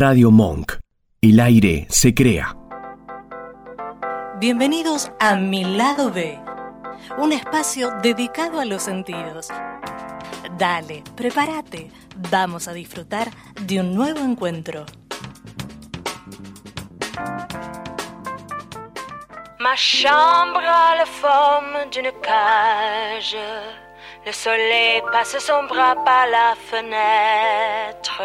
Radio Monk. El aire se crea. Bienvenidos a Mi Lado B, un espacio dedicado a los sentidos. Dale, prepárate, vamos a disfrutar de un nuevo encuentro. Ma chambre a la forme d'une cage. Le soleil passe son bras par la fenêtre.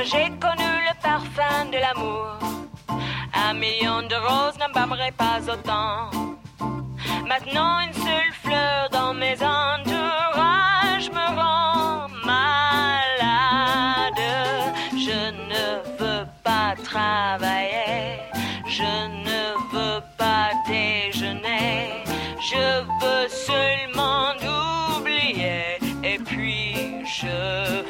J'ai connu le parfum de l'amour. Un million de roses n'embâmerait pas autant. Maintenant une seule fleur dans mes entourages me rend malade. Je ne veux pas travailler, je ne veux pas déjeuner, je veux seulement oublier et puis je.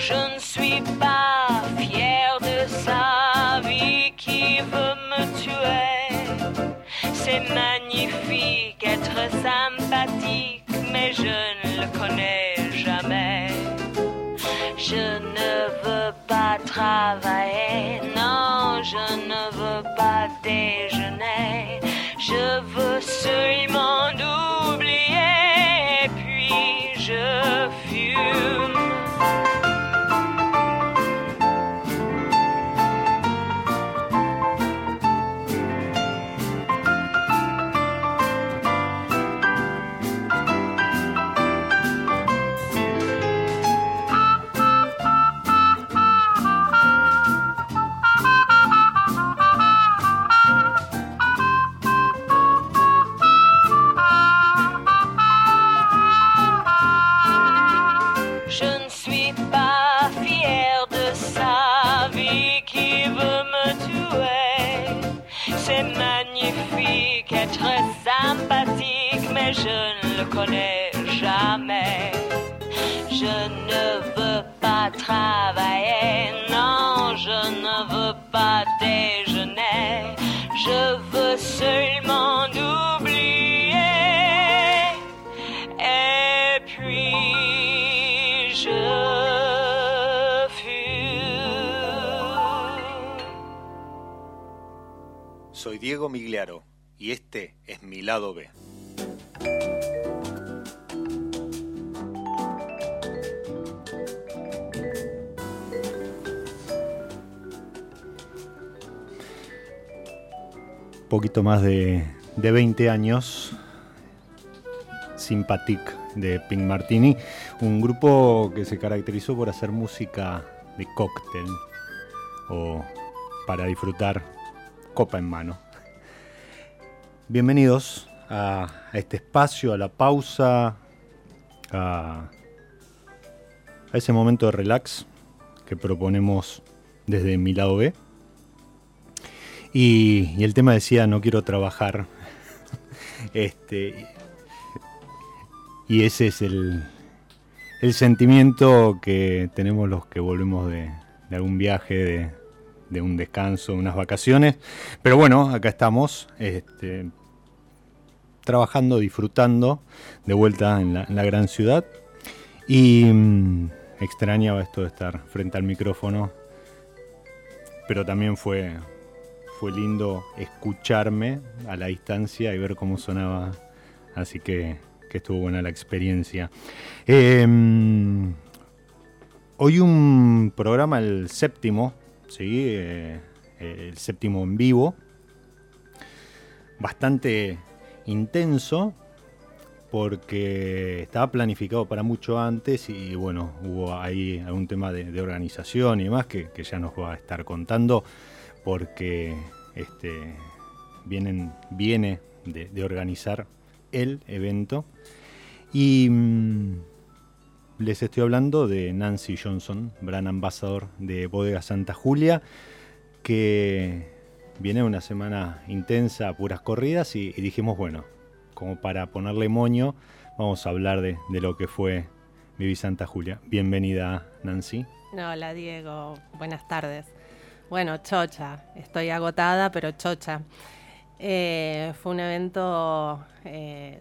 Je ne suis pas fier de sa vie qui veut me tuer. C'est magnifique être sympathique, mais je ne le connais jamais. Je ne veux pas travailler, non, je ne veux pas déjeuner. Je veux seulement oublier, puis je fume. Más de, de 20 años, Sympathic de Pink Martini, un grupo que se caracterizó por hacer música de cóctel o para disfrutar copa en mano. Bienvenidos a, a este espacio, a la pausa, a, a ese momento de relax que proponemos desde mi lado B. Y, el tema decía, no quiero trabajar. este, y ese es el, el sentimiento que tenemos los que volvemos de, de algún viaje, de, de un descanso, unas vacaciones. Pero bueno, acá estamos, este, trabajando, disfrutando de vuelta en la, gran ciudad. Y mm, extrañaba esto de estar frente al micrófono, pero también fue, fue lindo escucharme a la distancia y ver cómo sonaba. Así que, que estuvo buena la experiencia. Eh, hoy un programa, el séptimo, ¿sí? Eh, el séptimo en vivo, bastante intenso, porque estaba planificado para mucho antes y bueno, hubo ahí algún tema de, de organización y demás que, que, ya nos va a estar contando, porque este, viene de, de organizar el evento. Y mmm, les estoy hablando de Nancy Johnson, gran ambasador de Bodega Santa Julia, que viene una semana intensa, puras corridas, y, dijimos, bueno, como para ponerle moño, vamos a hablar de, lo que fue Vivi Santa Julia. Bienvenida, Nancy. Hola, Diego. Buenas tardes. Bueno, chocha. Estoy agotada, pero chocha. Eh, fue un evento, eh,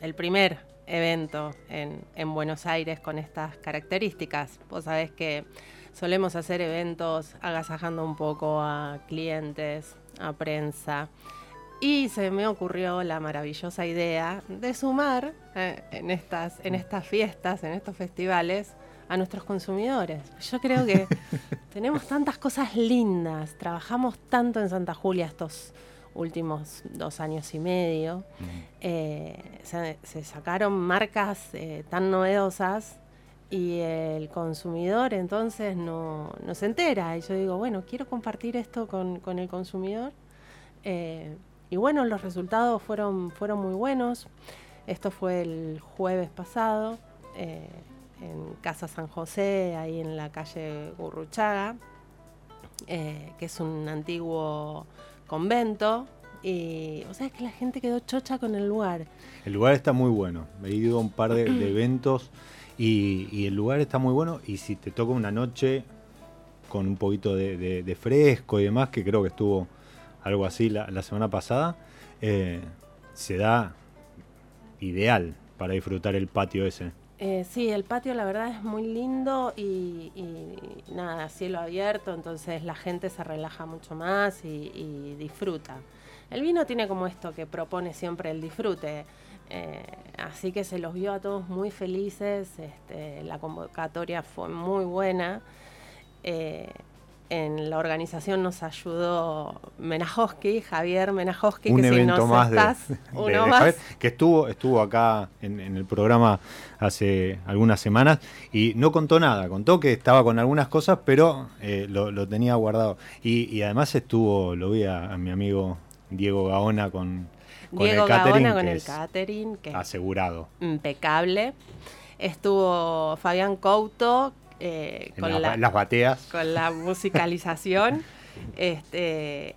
el primer evento en, en, Buenos Aires con estas características. Vos sabés que solemos hacer eventos agasajando un poco a clientes, a prensa. Y se me ocurrió la maravillosa idea de sumar eh, en, estas, en estas fiestas, en estos festivales, a nuestros consumidores. Yo creo que tenemos tantas cosas lindas, trabajamos tanto en Santa Julia estos últimos dos años y medio, eh, se, sacaron marcas eh, tan novedosas y el consumidor entonces no, se entera. Y yo digo, bueno, quiero compartir esto con, el consumidor. Eh, y bueno, los resultados fueron, fueron muy buenos. Esto fue el jueves pasado en Casa San José, ahí en la calle Gurruchaga, que es un antiguo convento. Y, o sea, es que la gente quedó chocha con el lugar. El lugar está muy bueno. He ido a un par de, eventos y, el lugar está muy bueno. Y si te toca una noche con un poquito de, fresco y demás, que creo que estuvo algo así la, semana pasada, eh, se da ideal para disfrutar el patio ese. Eh, sí, el patio la verdad es muy lindo y, nada, cielo abierto, entonces la gente se relaja mucho más y, disfruta. El vino tiene como esto que propone siempre el disfrute, eh, así que se los vio a todos muy felices, este, la convocatoria fue muy buena. Eh, en la organización nos ayudó Menajoski, Javier Menajoski, que si nos más estás, uno más. que estuvo, estuvo acá en, el programa hace algunas semanas y no contó nada, contó que estaba con algunas cosas, pero eh, lo, tenía guardado. Y, además estuvo, lo vi a, mi amigo Diego Gaona con, con Diego el catering. con el catering, que asegurado. Impecable. Estuvo Fabián Couto, eh, con las bateas. Con la musicalización. este,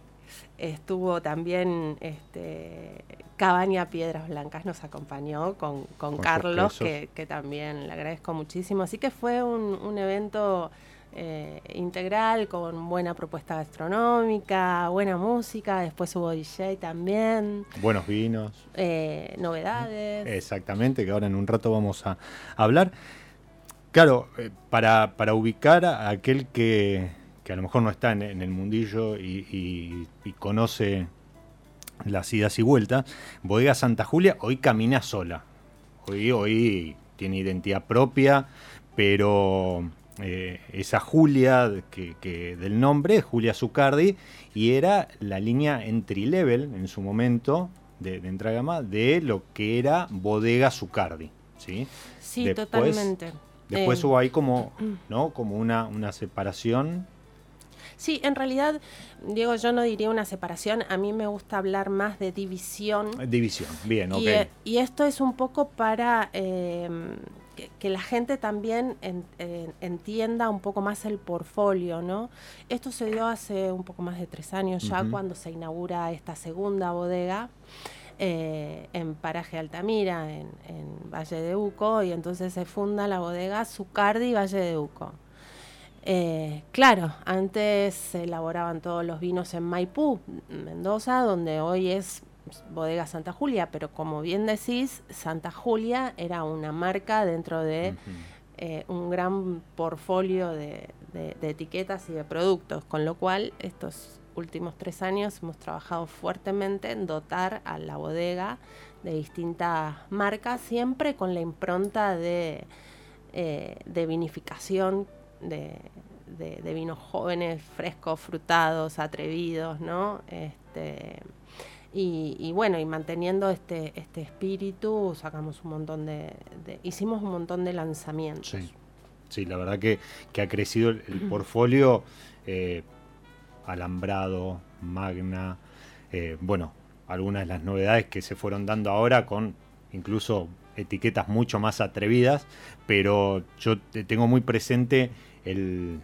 estuvo también este, Cabaña Piedras Blancas, nos acompañó con, Carlos, que, también le agradezco muchísimo. Así que fue un, evento eh, integral con buena propuesta gastronómica, buena música, después hubo DJ también. Buenos vinos. Eh, novedades. Exactamente, que ahora en un rato vamos a hablar. Claro, eh, para, ubicar a aquel que, a lo mejor no está en, el mundillo y, conoce las idas y vueltas, Bodega Santa Julia hoy camina sola. Hoy, hoy tiene identidad propia, pero eh, esa Julia que, del nombre, Julia Zucardi, y era la línea entry level en su momento de, de gama de lo que era Bodega Zucardi. Sí, sí totalmente. Después eh, hubo ahí como, ¿no? Como una, una separación. Sí, en realidad, Diego, yo no diría una separación, a mí me gusta hablar más de división. División, bien, ok. Eh, y, esto es un poco para eh, que, la gente también entienda un poco más el portfolio, ¿no? Esto se dio hace un poco más de tres años ya, cuando se inaugura esta segunda bodega. Eh, en Paraje Altamira, en, Valle de Uco, y entonces se funda la bodega Zucardi Valle de Uco. Eh, claro, antes se elaboraban todos los vinos en Maipú, Mendoza, donde hoy es bodega Santa Julia, pero como bien decís, Santa Julia era una marca dentro de eh, un gran portfolio de, de, etiquetas y de productos, con lo cual estos últimos tres años hemos trabajado fuertemente en dotar a la bodega de distintas marcas, siempre con la impronta de, eh, de vinificación de, vinos jóvenes, frescos, frutados, atrevidos, ¿no? Este, y, bueno, y manteniendo este, este espíritu, sacamos un montón de, hicimos un montón de lanzamientos. Sí, la verdad que, ha crecido el, portfolio. Eh, Alambrado, Magna, eh, bueno, algunas de las novedades que se fueron dando ahora con incluso etiquetas mucho más atrevidas, pero yo tengo muy presente el,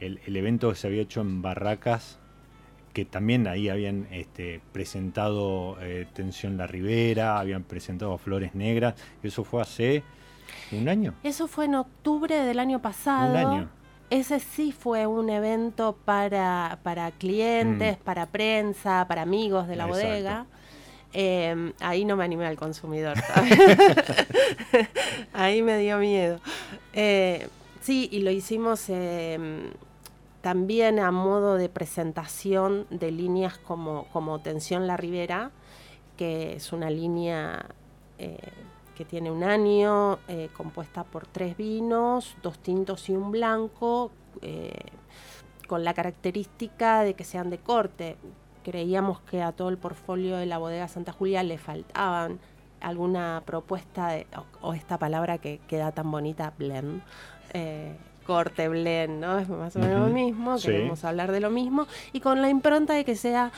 el, evento que se había hecho en Barracas que también ahí habían este, presentado eh, Tensión La Ribera, habían presentado Flores Negras, eso fue hace un año. Eso fue en octubre del año pasado. Un año. Ese sí fue un evento para, para clientes, Mm. para prensa, para amigos de la Exacto. bodega. Eh, ahí no me animé al consumidor. ahí me dio miedo. Eh, sí, y lo hicimos eh, también a modo de presentación de líneas como, como Tensión La Ribera, que es una línea eh, que tiene un año, eh, compuesta por tres vinos, dos tintos y un blanco, eh, con la característica de que sean de corte. Creíamos que a todo el portfolio de la bodega Santa Julia le faltaban alguna propuesta de, o, o esta palabra que queda tan bonita, blend, eh, corte, blend, ¿no? Es más o menos lo mismo, sí. queremos hablar de lo mismo, y con la impronta de que sea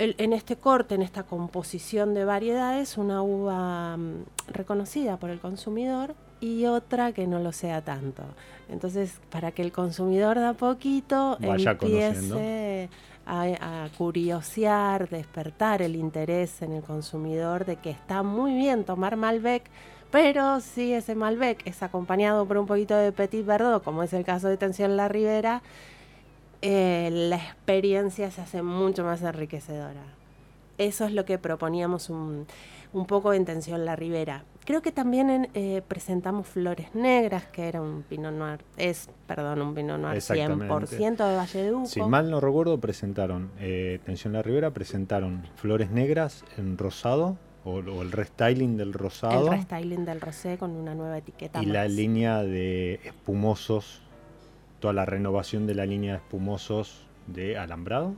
el- en este corte, en esta composición de variedades, una uva mm, reconocida por el consumidor y otra que no lo sea tanto. Entonces, para que el consumidor de a poquito Vaya empiece a, a curiosear, despertar el interés en el consumidor de que está muy bien tomar Malbec, pero si ese Malbec es acompañado por un poquito de Petit Verdot, como es el caso de Tensión La Ribera, eh, la experiencia se hace mucho más enriquecedora. Eso es lo que proponíamos un, un poco en Tensión La Ribera. Creo que también en, eh, presentamos Flores Negras, que era un Pinot Noir, es, perdón, un Pinot Noir Exactamente. 100% de Valle de Uco. Si mal no recuerdo, presentaron, eh, Tensión La Ribera, presentaron Flores Negras en rosado, o, o el restyling del rosado, el restyling del rosé con una nueva etiqueta y la línea de espumosos, toda la renovación de la línea de espumosos de Alambrado.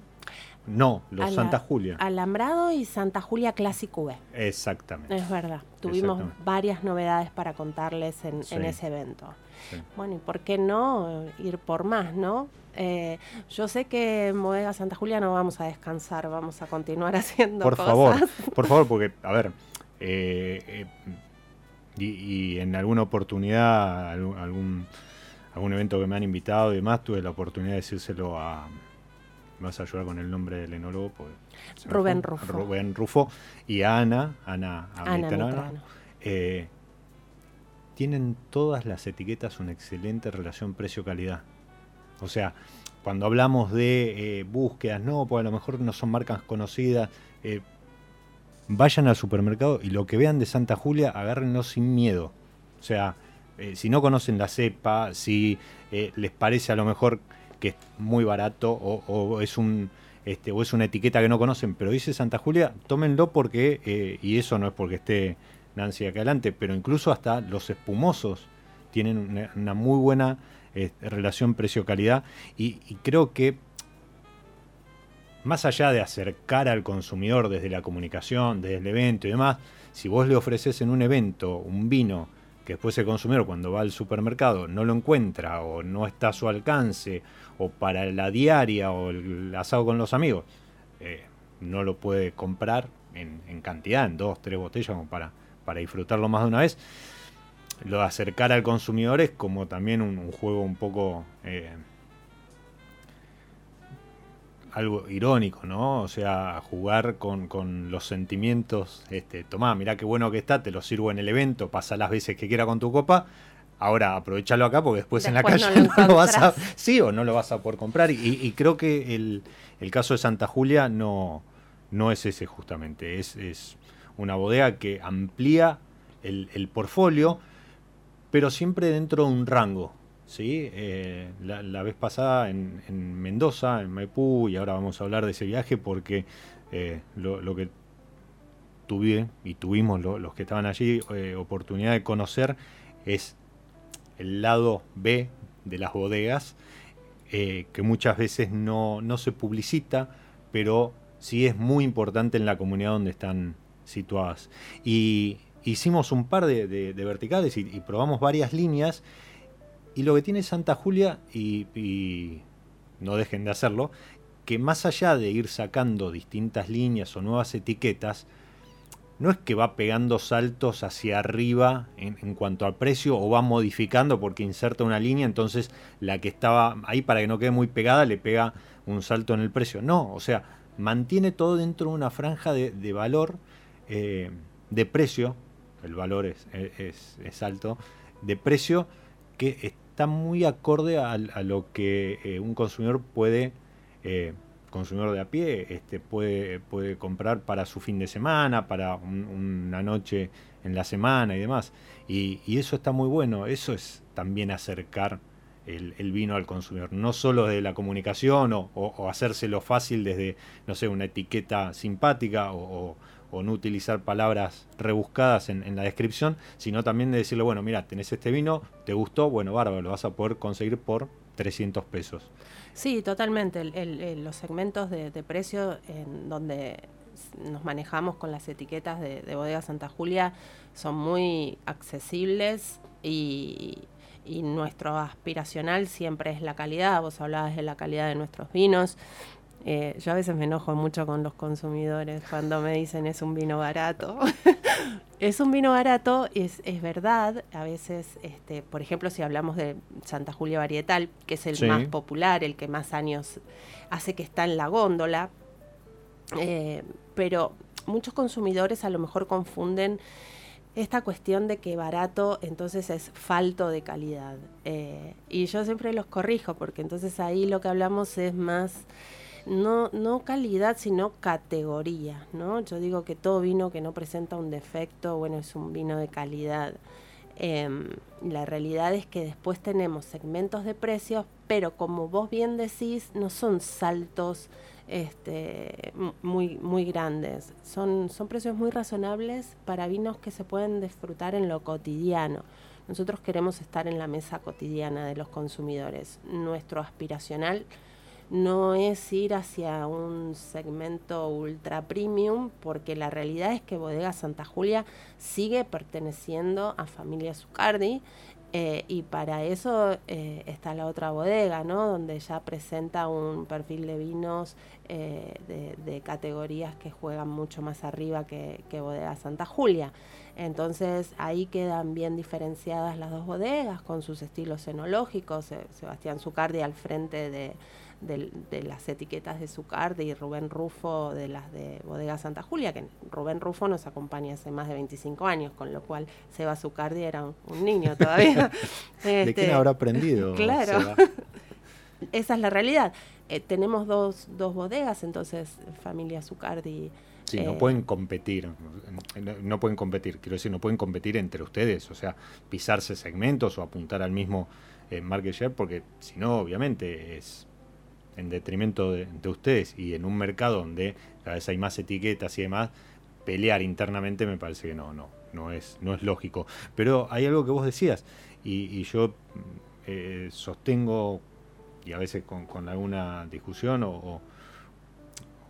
No, los Ala- Santa Julia. Alambrado y Santa Julia Classic V. Exactamente. Es verdad. Tuvimos varias novedades para contarles en, Sí. en ese evento. Sí. Bueno, ¿y por qué no ir por más, no? Eh, yo sé que en Bodega Santa Julia no vamos a descansar, vamos a continuar haciendo Por cosas. favor, por favor, porque, a ver, eh, eh, y, y en alguna oportunidad, algún, algún, evento que me han invitado y demás, tuve la oportunidad de decírselo a. Me vas a ayudar con el nombre del enólogo. Rubén fue. Rufo. Rubén Rufo y a Ana, Ana, Ana Mitrano, Mitrano. eh, tienen todas las etiquetas una excelente relación precio-calidad. O sea, cuando hablamos de eh, búsquedas, no, pues a lo mejor no son marcas conocidas, eh, vayan al supermercado y lo que vean de Santa Julia, agárrenlo sin miedo. O sea, eh, si no conocen la cepa, si eh, les parece a lo mejor que es muy barato o, es un este, o es una etiqueta que no conocen, pero dice Santa Julia, tómenlo porque, eh, y eso no es porque esté Nancy acá adelante, pero incluso hasta los espumosos tienen una, muy buena relación precio-calidad. Y, y creo que más allá de acercar al consumidor desde la comunicación, desde el evento y demás, si vos le ofreces en un evento un vino que después el consumidor cuando va al supermercado no lo encuentra o no está a su alcance o para la diaria o el asado con los amigos, eh, no lo puede comprar en, cantidad, en dos, tres botellas como para, para disfrutarlo más de una vez. Lo de acercar al consumidor es como también un, un juego un poco... eh, algo irónico, ¿no? O sea, jugar con, con los sentimientos, este, tomá, mirá qué bueno que está, te lo sirvo en el evento, pasa las veces que quiera con tu copa, ahora aprovechalo acá porque después, en la calle no lo no, lo vas a, sí o no lo vas a poder comprar. Y, y creo que el, el caso de Santa Julia no, no es ese justamente, es, es una bodega que amplía el, el portfolio, pero siempre dentro de un rango. ¿Sí? Eh, la, vez pasada en, en Mendoza, en Maipú, y ahora vamos a hablar de ese viaje porque eh, lo, que tuve y tuvimos lo- los que estaban allí eh, oportunidad de conocer es el lado B de las bodegas, que muchas veces no, no se publicita, pero sí es muy importante en la comunidad donde están situadas. Y hicimos un par de, verticales y probamos varias líneas. Y lo que tiene Santa Julia, y, no dejen de hacerlo, que más allá de ir sacando distintas líneas o nuevas etiquetas, no es que va pegando saltos hacia arriba en, cuanto al precio o va modificando porque inserta una línea, entonces la que estaba ahí para que no quede muy pegada le pega un salto en el precio. No, o sea, mantiene todo dentro de una franja de, valor, eh, de precio, el valor es, es, alto, de precio que está muy acorde a, lo que eh, un consumidor puede eh, consumidor de a pie este, puede, puede comprar para su fin de semana, para una noche en la semana y demás. Y, eso está muy bueno, eso es también acercar el, vino al consumidor, no solo de la comunicación o, hacérselo fácil desde, no sé, una etiqueta simpática o, no utilizar palabras rebuscadas en, en, la descripción, sino también de decirle, bueno, mira, tenés este vino, te gustó, bueno, bárbaro, lo vas a poder conseguir por 300 pesos. Sí, totalmente. los segmentos de, precio en donde nos manejamos con las etiquetas de, Bodega Santa Julia son muy accesibles y, y, nuestro aspiracional siempre es la calidad. Vos hablabas de la calidad de nuestros vinos. Eh, yo a veces me enojo mucho con los consumidores cuando me dicen es un vino barato. es un vino barato, es, es verdad. A veces, este, por ejemplo, si hablamos de Santa Julia Varietal, que es el más popular, el que más años hace que está en la góndola, eh, pero muchos consumidores a lo mejor confunden esta cuestión de que barato entonces es falto de calidad. Eh, y yo siempre los corrijo, porque entonces ahí lo que hablamos es más no, no calidad, sino categoría, ¿no? Yo digo que todo vino que no presenta un defecto, bueno, es un vino de calidad. Em, la realidad es que después tenemos segmentos de precios, pero como vos bien decís, no son saltos este, muy, muy grandes. Son, son precios muy razonables para vinos que se pueden disfrutar en lo cotidiano. Nosotros queremos estar en la mesa cotidiana de los consumidores. Nuestro aspiracional no es ir hacia un segmento ultra premium, porque la realidad es que Bodega Santa Julia sigue perteneciendo a familia Zucardi. Eh, y para eso eh, está la otra bodega, ¿no? Donde ya presenta un perfil de vinos eh, de, categorías que juegan mucho más arriba que, Bodega Santa Julia. Entonces ahí quedan bien diferenciadas las dos bodegas con sus estilos enológicos. Sebastián Zucardi al frente de, de, las etiquetas de Zucardi y Rubén Rufo de las de Bodega Santa Julia, que Rubén Rufo nos acompaña hace más de 25 años, con lo cual Seba Zucardi era un, niño todavía. ¿De quién este, habrá aprendido? Claro. Esa es la realidad. Eh, tenemos dos, dos bodegas, entonces familia Zucardi. Sí, no eh, pueden competir, no, pueden competir, quiero decir, no pueden competir entre ustedes, o sea, pisarse segmentos o apuntar al mismo eh, market share, porque si no, obviamente, es en detrimento de, ustedes y en un mercado donde cada vez hay más etiquetas y demás, pelear internamente me parece que no, no, no es, no es lógico. Pero hay algo que vos decías y, yo eh, sostengo, y a veces con, alguna discusión o,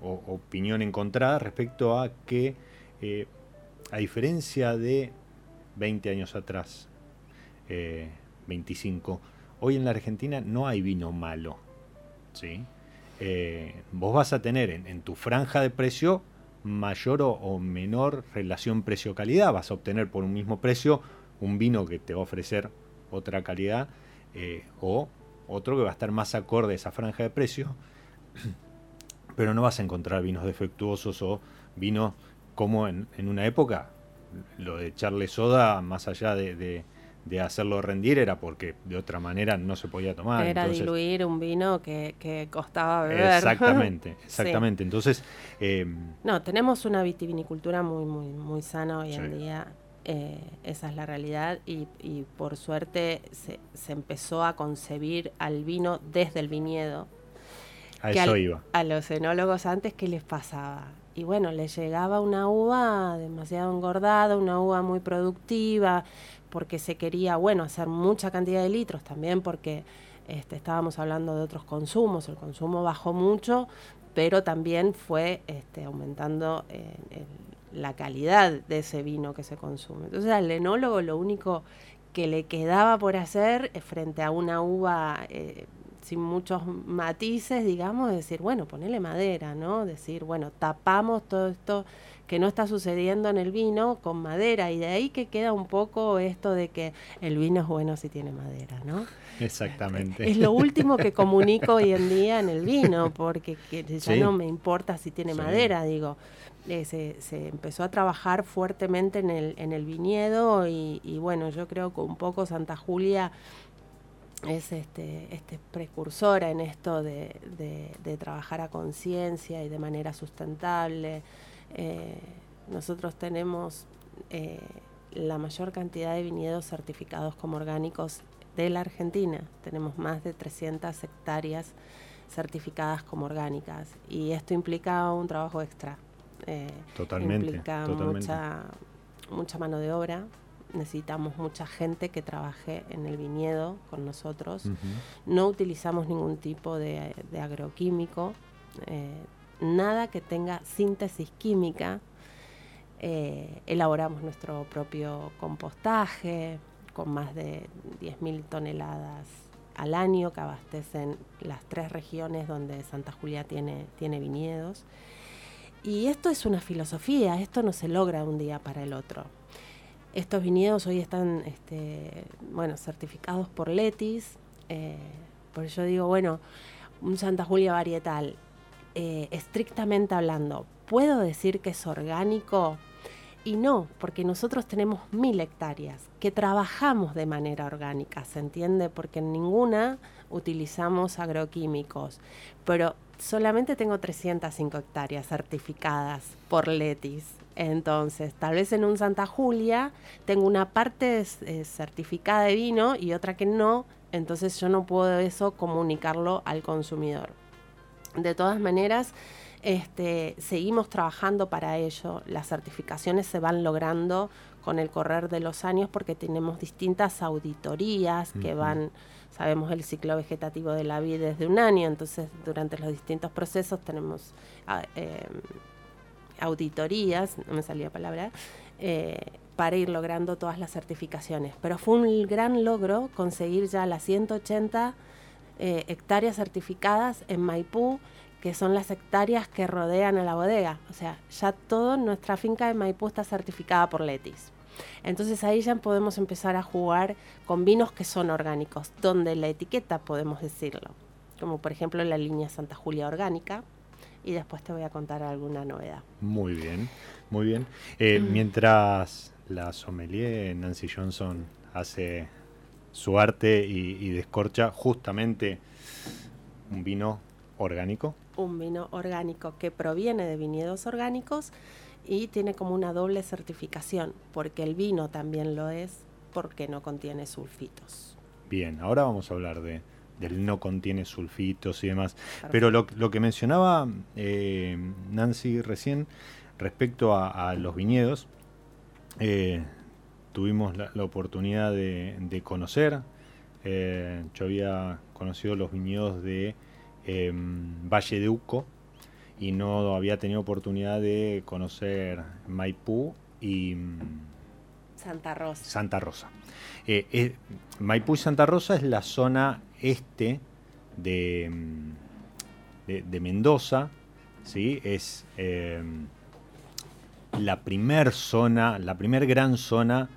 opinión encontrada respecto a que, eh, a diferencia de 20 años atrás, 25, eh, hoy en la Argentina no hay vino malo ¿sí? Eh, vos vas a tener en, tu franja de precio mayor o, menor relación precio-calidad. Vas a obtener por un mismo precio un vino que te va a ofrecer otra calidad eh, o otro que va a estar más acorde a esa franja de precio, pero no vas a encontrar vinos defectuosos o vinos como en, una época, lo de echarle soda, más allá de hacerlo rendir era porque de otra manera no se podía tomar. Era diluir un vino que, que, costaba beber. Exactamente, exactamente. Entonces... Em, no, tenemos una vitivinicultura muy, muy, muy sana hoy en día. Eh, esa es la realidad y, y por suerte se, se, empezó a concebir al vino desde el viñedo. A eso iba. A los enólogos antes, ¿qué les pasaba? Y bueno, les llegaba una uva demasiado engordada, una uva muy productiva, porque se quería, bueno, hacer mucha cantidad de litros, también porque este, estábamos hablando de otros consumos, el consumo bajó mucho, pero también fue este, aumentando eh, la calidad de ese vino que se consume. Entonces al enólogo lo único que le quedaba por hacer eh, frente a una uva eh, sin muchos matices, digamos, decir, bueno, ponele madera, ¿no? Decir, bueno, tapamos todo esto que no está sucediendo en el vino con madera y de ahí que queda un poco esto de que el vino es bueno si tiene madera, ¿no? Exactamente. Es lo último que comunico hoy en día en el vino, porque ya no me importa si tiene madera, digo. Eh, se, empezó a trabajar fuertemente en el, en el viñedo y, bueno, yo creo que un poco Santa Julia es este, este precursora en esto de, de trabajar a conciencia y de manera sustentable. Eh, nosotros tenemos eh, la mayor cantidad de viñedos certificados como orgánicos de la Argentina. Tenemos más de 300 hectáreas certificadas como orgánicas y esto implica un trabajo extra. Eh, totalmente. Implica Mucha, mucha mano de obra. Necesitamos mucha gente que trabaje en el viñedo con nosotros. No utilizamos ningún tipo de, agroquímico nada que tenga síntesis química. Eh, elaboramos nuestro propio compostaje con más de 10.000 toneladas al año que abastecen las tres regiones donde Santa Julia tiene, tiene viñedos. Y esto es una filosofía, esto no se logra un día para el otro. Estos viñedos hoy están este, bueno, certificados por Letis, eh, por eso digo, bueno, un Santa Julia varietal eh, estrictamente hablando, ¿puedo decir que es orgánico? Y no, porque nosotros tenemos mil hectáreas que trabajamos de manera orgánica, ¿se entiende? Porque en ninguna utilizamos agroquímicos, pero solamente tengo 305 hectáreas certificadas por Letis. Entonces, tal vez en un Santa Julia tengo una parte eh, certificada de vino y otra que no, entonces yo no puedo eso comunicarlo al consumidor. De todas maneras, este, seguimos trabajando para ello. Las certificaciones se van logrando con el correr de los años porque tenemos distintas auditorías que van, sabemos el ciclo vegetativo de la vida desde un año, entonces durante los distintos procesos tenemos ah, em, auditorías, no me salía palabra, eh, para ir logrando todas las certificaciones. Pero fue un gran logro conseguir ya las 180 eh, hectáreas certificadas en Maipú, que son las hectáreas que rodean a la bodega. O sea, ya toda nuestra finca de Maipú está certificada por Letis. Entonces ahí ya podemos empezar a jugar con vinos que son orgánicos, donde la etiqueta podemos decirlo, como por ejemplo la línea Santa Julia orgánica, y después te voy a contar alguna novedad. Muy bien, muy bien. Eh, mm. Mientras la sommelier Nancy Johnson hace su arte y, descorcha justamente un vino orgánico. Un vino orgánico que proviene de viñedos orgánicos y tiene como una doble certificación, porque el vino también lo es, porque no contiene sulfitos. Bien, ahora vamos a hablar de, del no contiene sulfitos y demás. Pero lo, que mencionaba eh, Nancy recién respecto a, los viñedos, eh, tuvimos la, oportunidad de, conocer. Eh, yo había conocido los viñedos de em, Valle de Uco y no había tenido oportunidad de conocer Maipú y mm, Santa Rosa. Santa Rosa. Eh, eh, Maipú y Santa Rosa es la zona este de, mm, de, Mendoza, ¿sí? es em, la primer zona, la primer gran zona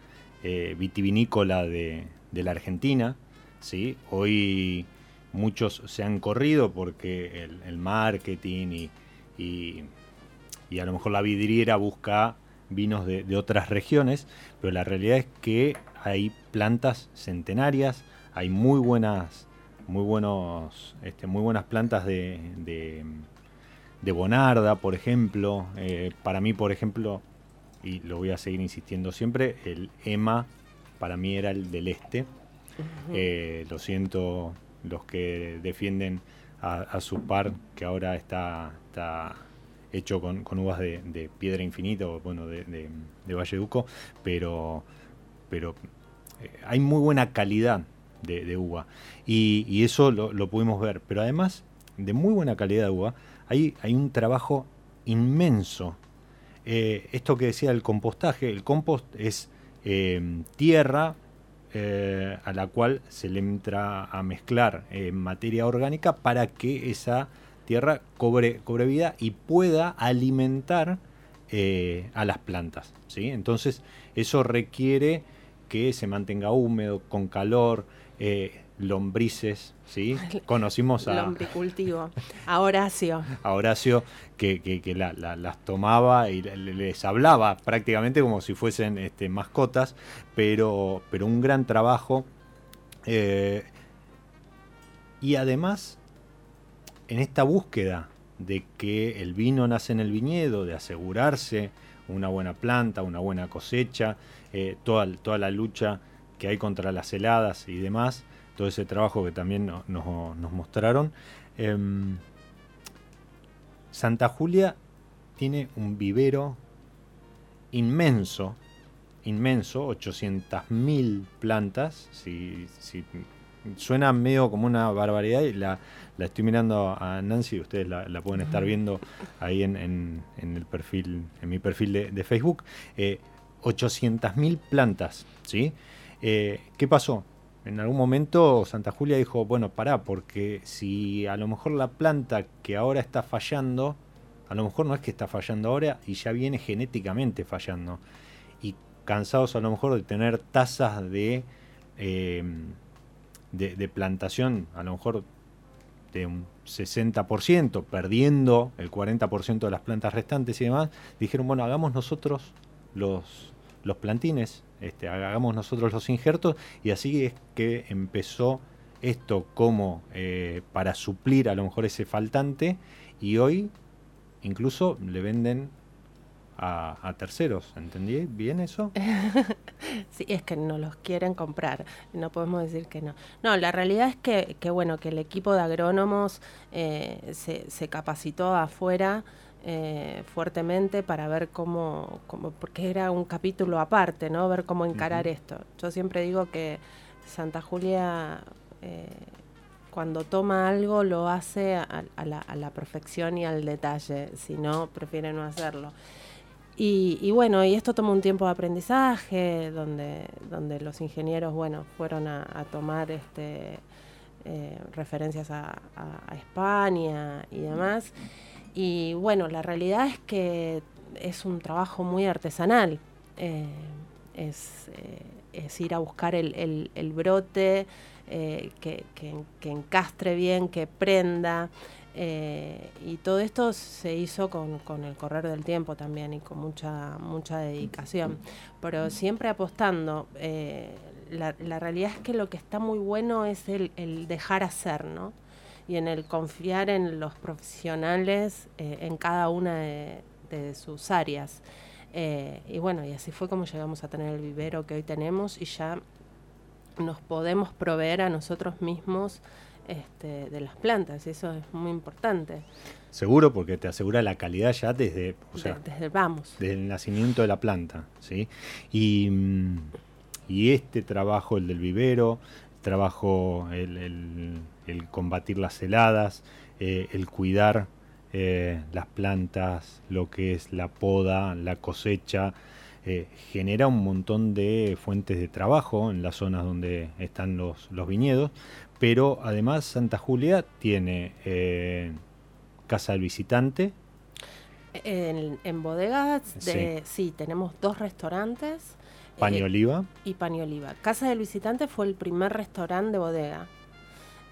eh, vitivinícola de, la Argentina. ¿sí? Hoy muchos se han corrido porque el, marketing y, a lo mejor la vidriera busca vinos de, otras regiones, pero la realidad es que hay plantas centenarias, hay muy buenas, muy buenos, este, muy buenas plantas de, de, Bonarda, por ejemplo. Eh, para mí, por ejemplo, y lo voy a seguir insistiendo siempre, el EMA para mí era el del este. Eh, lo siento los que defienden a, su par, que ahora está, está hecho con, uvas de, piedra infinita, o bueno, de, de, Valleduco, pero, pero eh, hay muy buena calidad de, uva. Y, eso lo, pudimos ver. Pero además de muy buena calidad de uva, hay, hay un trabajo inmenso eh, esto que decía el compostaje, el compost es eh, tierra eh, a la cual se le entra a mezclar materia orgánica para que esa tierra cobre, vida y pueda alimentar a las plantas. ¿sí? Entonces eso requiere que se mantenga húmedo, con calor, lombrices, ¿sí? Conocimos a... Lombricultivo, a Horacio. A Horacio, que, las tomaba y les hablaba prácticamente como si fuesen este, mascotas, pero, pero un gran trabajo. Eh, y además, en esta búsqueda de que el vino nace en el viñedo, de asegurarse una buena planta, una buena cosecha, eh, toda, toda la lucha que hay contra las heladas y demás, todo ese trabajo que también nos mostraron. Em, Santa Julia tiene un vivero inmenso, inmenso, 800.000 plantas, si, suena medio como una barbaridad y la, estoy mirando a Nancy, ustedes la, pueden estar viendo ahí en, el perfil, en mi perfil de, Facebook, eh, 800.000 plantas, ¿sí? Eh, ¿Qué pasó? En algún momento Santa Julia dijo, bueno, pará, porque si a lo mejor la planta que ahora está fallando, a lo mejor no es que está fallando ahora y ya viene genéticamente fallando. Y cansados a lo mejor de tener tasas de, em, de, plantación, a lo mejor de un 60%, perdiendo el 40% de las plantas restantes y demás, dijeron, bueno, hagamos nosotros los, los plantines este, hagamos nosotros los injertos y así es que empezó esto como eh, para suplir a lo mejor ese faltante y hoy incluso le venden a, terceros, ¿entendí bien eso? sí, es que no los quieren comprar, no podemos decir que no. No, la realidad es que, que bueno, que el equipo de agrónomos eh, se, se capacitó afuera eh, fuertemente para ver cómo, porque era un capítulo aparte, ¿no? Ver cómo encarar esto. Yo siempre digo que Santa Julia, eh, cuando toma algo, lo hace a, la, perfección y al detalle, si no, prefiere no hacerlo. Y, bueno, y esto toma un tiempo de aprendizaje, donde, donde los ingenieros, bueno, fueron a, tomar este, eh, referencias a, España y demás. Y bueno, la realidad es que es un trabajo muy artesanal. Eh, es, eh, es, ir a buscar el, el, brote, eh, que, que, encastre bien, que prenda. Y todo esto se hizo con, con, el correr del tiempo también y con mucha, mucha dedicación. Pero siempre apostando. La, la, realidad es que lo que está muy bueno es el, dejar hacer, ¿no? y en el confiar en los profesionales eh, en cada una de, sus áreas. Eh, y bueno, y así fue como llegamos a tener el vivero que hoy tenemos y ya nos podemos proveer a nosotros mismos este, de las plantas, y eso es muy importante. Seguro, porque te asegura la calidad ya desde, desde, vamos. desde el nacimiento de la planta. ¿sí? Y, mm, y este trabajo, el del vivero, trabajo, el, combatir las heladas, eh, el cuidar eh, las plantas, lo que es la poda, la cosecha, eh, genera un montón de fuentes de trabajo en las zonas donde están los, los viñedos, pero además Santa Julia tiene Casa del Visitante. En, bodegas, de, sí. tenemos dos restaurantes Pañoliva. y Pañoliva. Casa del Visitante fue el primer restaurante de bodega,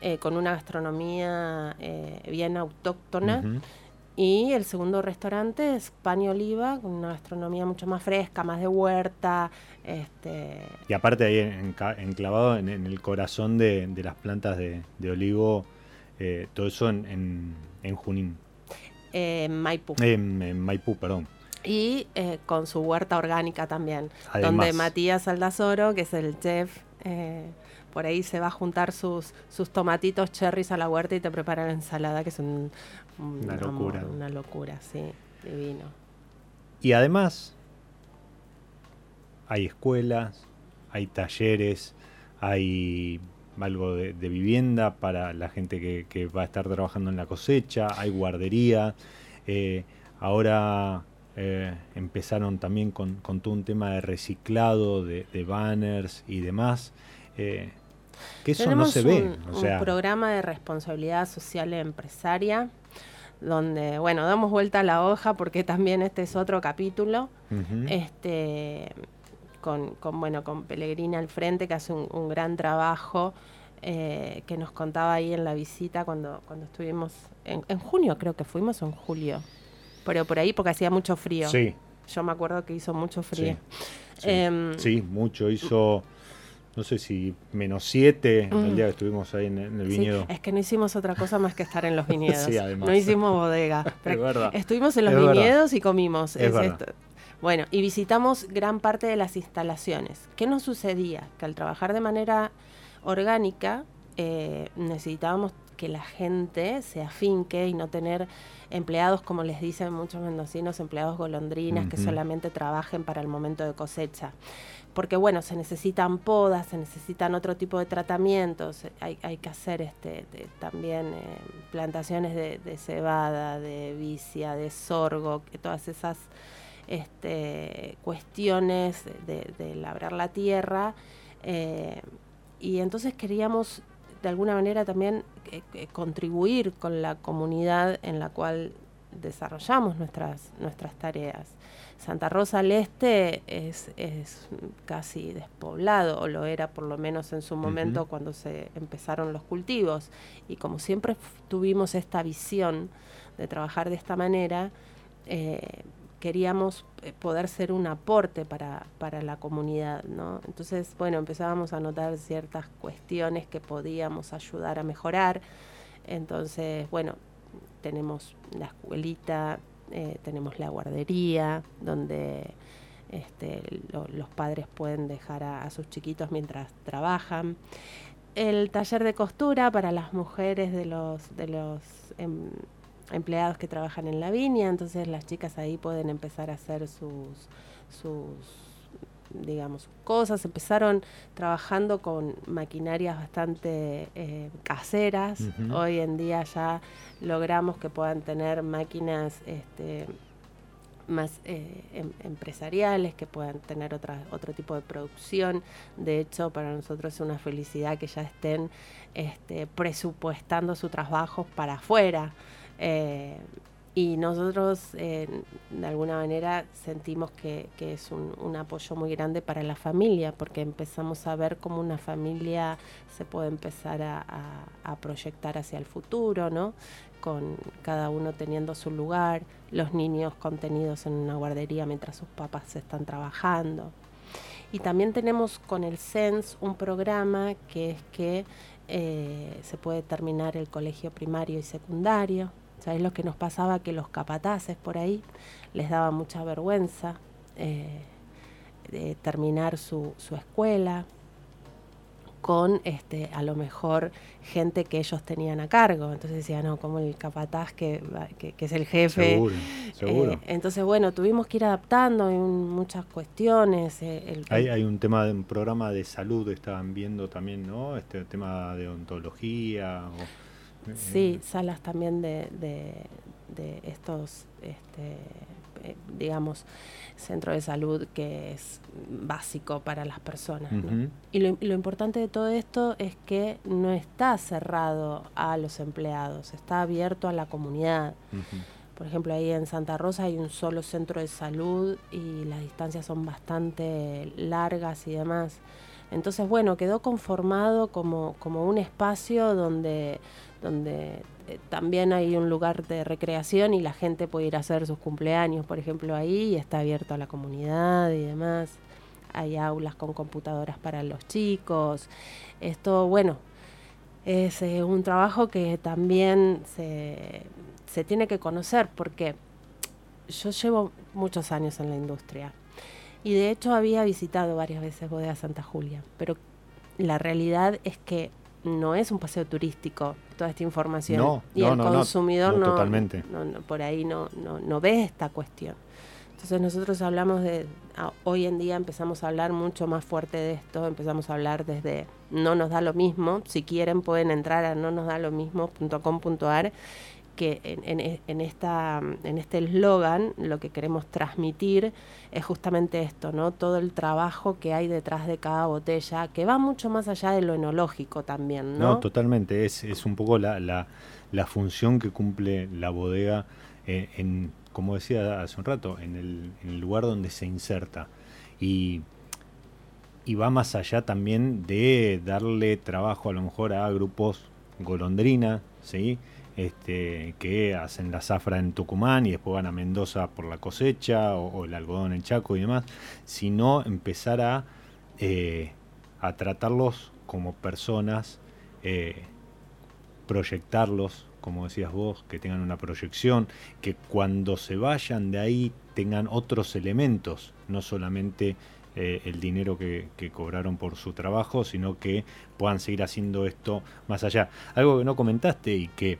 eh, con una gastronomía eh, bien autóctona. Y el segundo restaurante es Pañoliva, con una gastronomía mucho más fresca, más de huerta. Este... Y aparte ahí enclavado en, el corazón de, las plantas de, olivo, eh, todo eso en, en, Junín. en Maipú. en Maipú, perdón y eh, con su huerta orgánica también, donde Matías Aldazoro, que es el chef, eh, por ahí se va a juntar sus, sus tomatitos cherries a la huerta y te prepara la ensalada, que es una locura. una locura, sí, divino. Y además, hay escuelas, hay talleres, hay algo de, vivienda para la gente que, va a estar trabajando en la cosecha, hay guardería. Eh, ahora eh, empezaron también con, todo un tema de reciclado, de, banners y demás. Eh, que eso no se ve. O un programa de responsabilidad social empresaria donde, bueno, damos vuelta a la hoja porque también este es otro capítulo, este, con, bueno, con Pellegrina al frente, que hace un, gran trabajo, eh, que nos contaba ahí en la visita cuando, cuando estuvimos, en, en junio creo que fuimos, o en julio, pero por ahí porque hacía mucho frío. Sí. Yo me acuerdo que hizo mucho frío. Sí, em, mucho. Hizo, no sé si menos siete el mm. día que estuvimos ahí en, el viñedo. es que no hicimos otra cosa más que estar en los viñedos. sí, además. No hicimos bodega. es verdad. Estuvimos en los viñedos y comimos. Es Bueno, y visitamos gran parte de las instalaciones. ¿Qué nos sucedía? Que al trabajar de manera orgánica eh, necesitábamos que la gente se afinque y no tener empleados, como les dicen muchos mendocinos, empleados golondrinas que solamente trabajen para el momento de cosecha. Porque bueno, se necesitan podas, se necesitan otro tipo de tratamientos, hay, que hacer este, también eh, plantaciones de, cebada, de vicia, de sorgo, que todas esas este, cuestiones de, labrar la tierra. Eh, y entonces queríamos de alguna manera también eh, contribuir con la comunidad en la cual desarrollamos nuestras, nuestras tareas. Santa Rosa al Este es, es casi despoblado, o lo era por lo menos en su momento cuando se empezaron los cultivos. Y como siempre tuvimos esta visión de trabajar de esta manera, eh, queríamos eh, poder ser un aporte para, para la comunidad, ¿no? Entonces, bueno, empezábamos a notar ciertas cuestiones que podíamos ayudar a mejorar. Entonces, bueno, tenemos la escuelita, eh, tenemos la guardería, donde este, los padres pueden dejar a, sus chiquitos mientras trabajan. El taller de costura para las mujeres de los, de los em, empleados que trabajan en la viña, entonces las chicas ahí pueden empezar a hacer sus, sus digamos, cosas. Empezaron trabajando con maquinarias bastante eh, caseras. Hoy en día ya logramos que puedan tener máquinas este, más eh, em, empresariales, que puedan tener otra, otro tipo de producción. De hecho, para nosotros es una felicidad que ya estén este, presupuestando su trabajo para afuera. Eh, y nosotros eh, de alguna manera sentimos que, es un, apoyo muy grande para la familia, porque empezamos a ver cómo una familia se puede empezar a, proyectar hacia el futuro, ¿no? Con cada uno teniendo su lugar, los niños contenidos en una guardería mientras sus papás están trabajando. Y también tenemos con el CENS un programa que es que eh, se puede terminar el colegio primario y secundario, ¿Sabes lo que nos pasaba? Que los capataces por ahí les daba mucha vergüenza eh, de terminar su, escuela con este, a lo mejor gente que ellos tenían a cargo. Entonces decían, no, como el capataz que, es el jefe. Seguro, seguro. Eh, entonces, bueno, tuvimos que ir adaptando en muchas cuestiones. Eh, hay, hay un tema de un programa de salud, estaban viendo también, ¿no? Este tema de ontología. O Sí, salas también de, de, estos, este, eh, digamos, centros de salud que es básico para las personas. Y lo, lo, importante de todo esto es que no está cerrado a los empleados, está abierto a la comunidad. Por ejemplo, ahí en Santa Rosa hay un solo centro de salud y las distancias son bastante largas y demás. Entonces, bueno, quedó conformado como, como un espacio donde donde eh, también hay un lugar de recreación y la gente puede ir a hacer sus cumpleaños, por ejemplo, ahí, y está abierto a la comunidad y demás. Hay aulas con computadoras para los chicos. Esto, bueno, es eh, un trabajo que también se, se tiene que conocer porque yo llevo muchos años en la industria y de hecho había visitado varias veces Bodega Santa Julia, pero la realidad es que no es un paseo turístico toda esta información y el consumidor no, totalmente. por ahí no, no, ve esta cuestión. Entonces nosotros hablamos de, hoy en día empezamos a hablar mucho más fuerte de esto, empezamos a hablar desde no nos da lo mismo, si quieren pueden entrar a no nos da lo mismo.com.ar que en, esta, en este eslogan lo que queremos transmitir es justamente esto, ¿no? Todo el trabajo que hay detrás de cada botella, que va mucho más allá de lo enológico también, ¿no? No, totalmente, es, es un poco la, la, la, función que cumple la bodega eh, en, como decía hace un rato, en el, en el lugar donde se inserta. Y y va más allá también de darle trabajo a lo mejor a grupos golondrina, ¿sí? Este, que hacen la zafra en Tucumán y después van a Mendoza por la cosecha o, el algodón en Chaco y demás, sino empezar a, eh, a tratarlos como personas, eh, proyectarlos, como decías vos, que tengan una proyección, que cuando se vayan de ahí tengan otros elementos, no solamente eh, el dinero que, cobraron por su trabajo, sino que puedan seguir haciendo esto más allá. Algo que no comentaste y que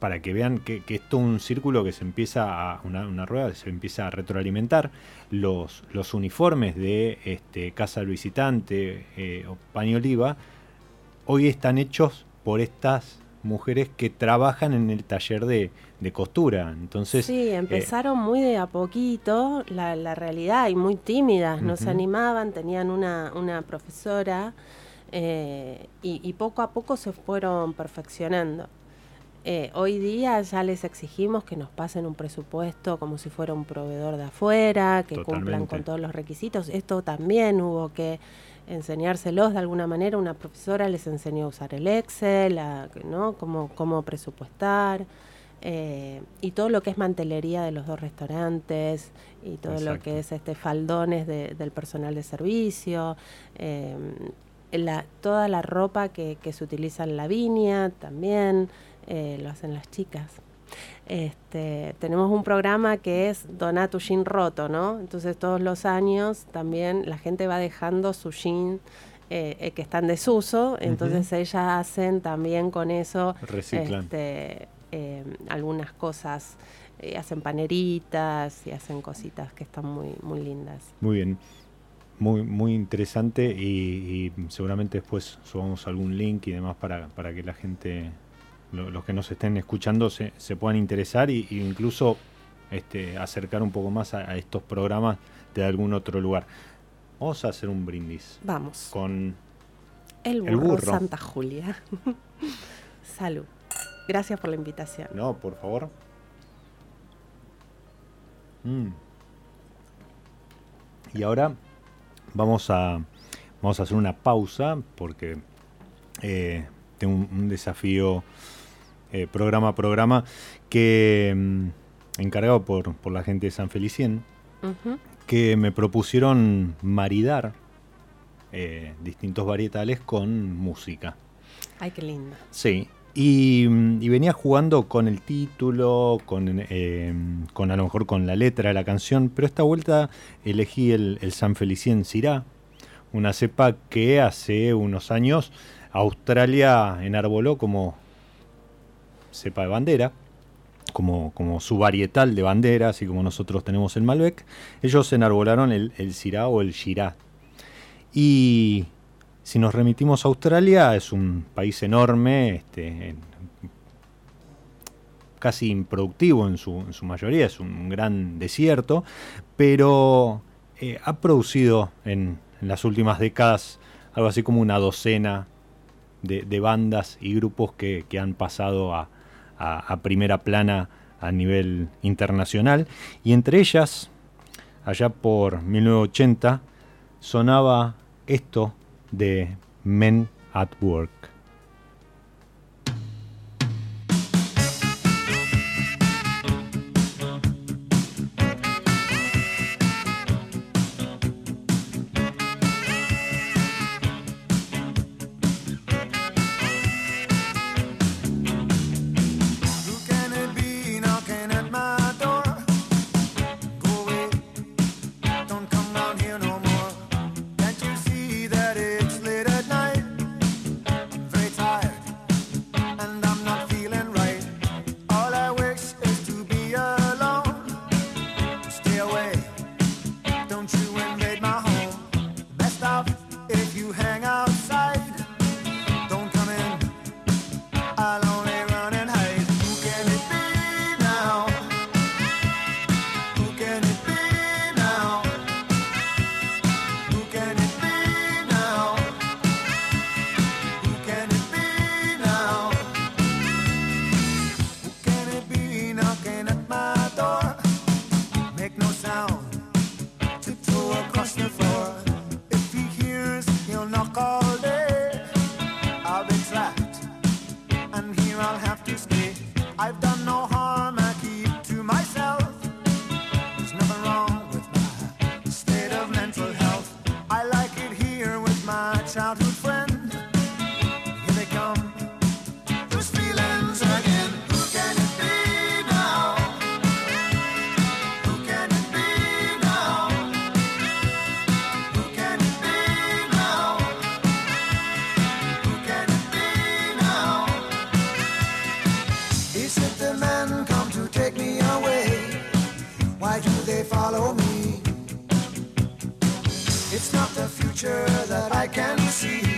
para que vean que, esto es un círculo que se empieza a, una, rueda, se empieza a retroalimentar. Los, los uniformes de este, Casa del Visitante eh, o Pañoliva hoy están hechos por estas mujeres que trabajan en el taller de, costura. Entonces, sí, eh, empezaron muy de a poquito, la, realidad, y muy tímidas, no se animaban, tenían una, una profesora eh, y, poco a poco se fueron perfeccionando. Eh, hoy día ya les exigimos que nos pasen un presupuesto como si fuera un proveedor de afuera, que cumplan con todos los requisitos. Esto también hubo que enseñárselos de alguna manera. Una profesora les enseñó a usar el Excel, ¿no? cómo, cómo presupuestar. Eh, y todo lo que es mantelería de los dos restaurantes y todo lo que es este faldones del personal de servicio, eh, la, toda la ropa que, que, se utiliza en la viña también eh, lo hacen las chicas. Este, tenemos un programa que es Doná tu jean roto, ¿no? Entonces todos los años también la gente va dejando su jean eh, eh, que está en desuso, entonces ellas hacen también con eso este, eh, algunas cosas, hacen paneritas y hacen cositas que están muy, muy lindas. Muy bien. Muy, muy interesante y, seguramente después subamos algún link y demás para, para que la gente los que nos estén escuchando se, se puedan interesar e incluso este, acercar un poco más a, estos programas de algún otro lugar. Vamos a hacer un brindis. Vamos. Con el burro, Santa Julia. Salud. Gracias por la invitación. No, por favor. Mm. Y ahora vamos a, vamos a hacer una pausa porque eh, tengo un desafío eh, programa a programa, que mm, encargado por, por, la gente de San Felicien, que me propusieron maridar eh, distintos varietales con música. Ay, qué lindo. Sí, y, mm, venía jugando con el título, con, eh, con a lo mejor con la letra de la canción, pero esta vuelta elegí el, el San Felicien Sirá, una cepa que hace unos años Australia enarboló como cepa de bandera, como, como su varietal de bandera, así como nosotros tenemos el Malbec, ellos enarbolaron el, el o el Shiraz. Y si nos remitimos a Australia, es un país enorme, este, casi improductivo en su, en su, mayoría, es un gran desierto, pero eh, ha producido en, las últimas décadas algo así como una docena de, bandas y grupos que han pasado a, a, primera plana a nivel internacional. Y entre ellas, allá por 1980, sonaba esto de Men at Work. future that I can see.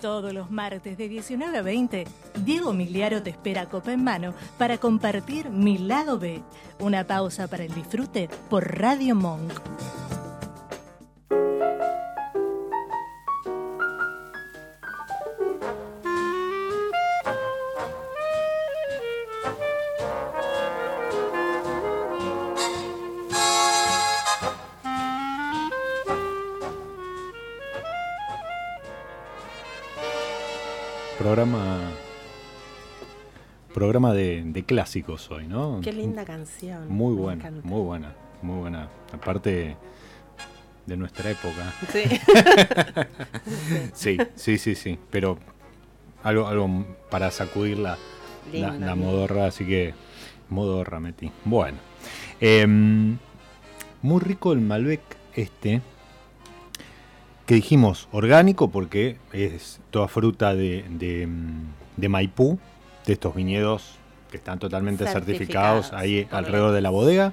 Todos los martes de 19 a 20, Diego Miliaro te espera copa en mano para compartir Mi Lado B. Una pausa para el disfrute por Radio Monk. Programa de, de clásicos hoy, ¿no? Qué linda canción. Muy buena, muy buena, muy buena. Aparte de nuestra época. Sí. Sí, sí, sí, sí. Pero algo, algo para sacudir la, modorra, así que modorra metí. Bueno. Em, muy rico el Malbec este. Que dijimos orgánico porque es toda fruta de, de, de Maipú, de estos viñedos que están totalmente certificados, Certificados, ahí correcto. alrededor de la bodega.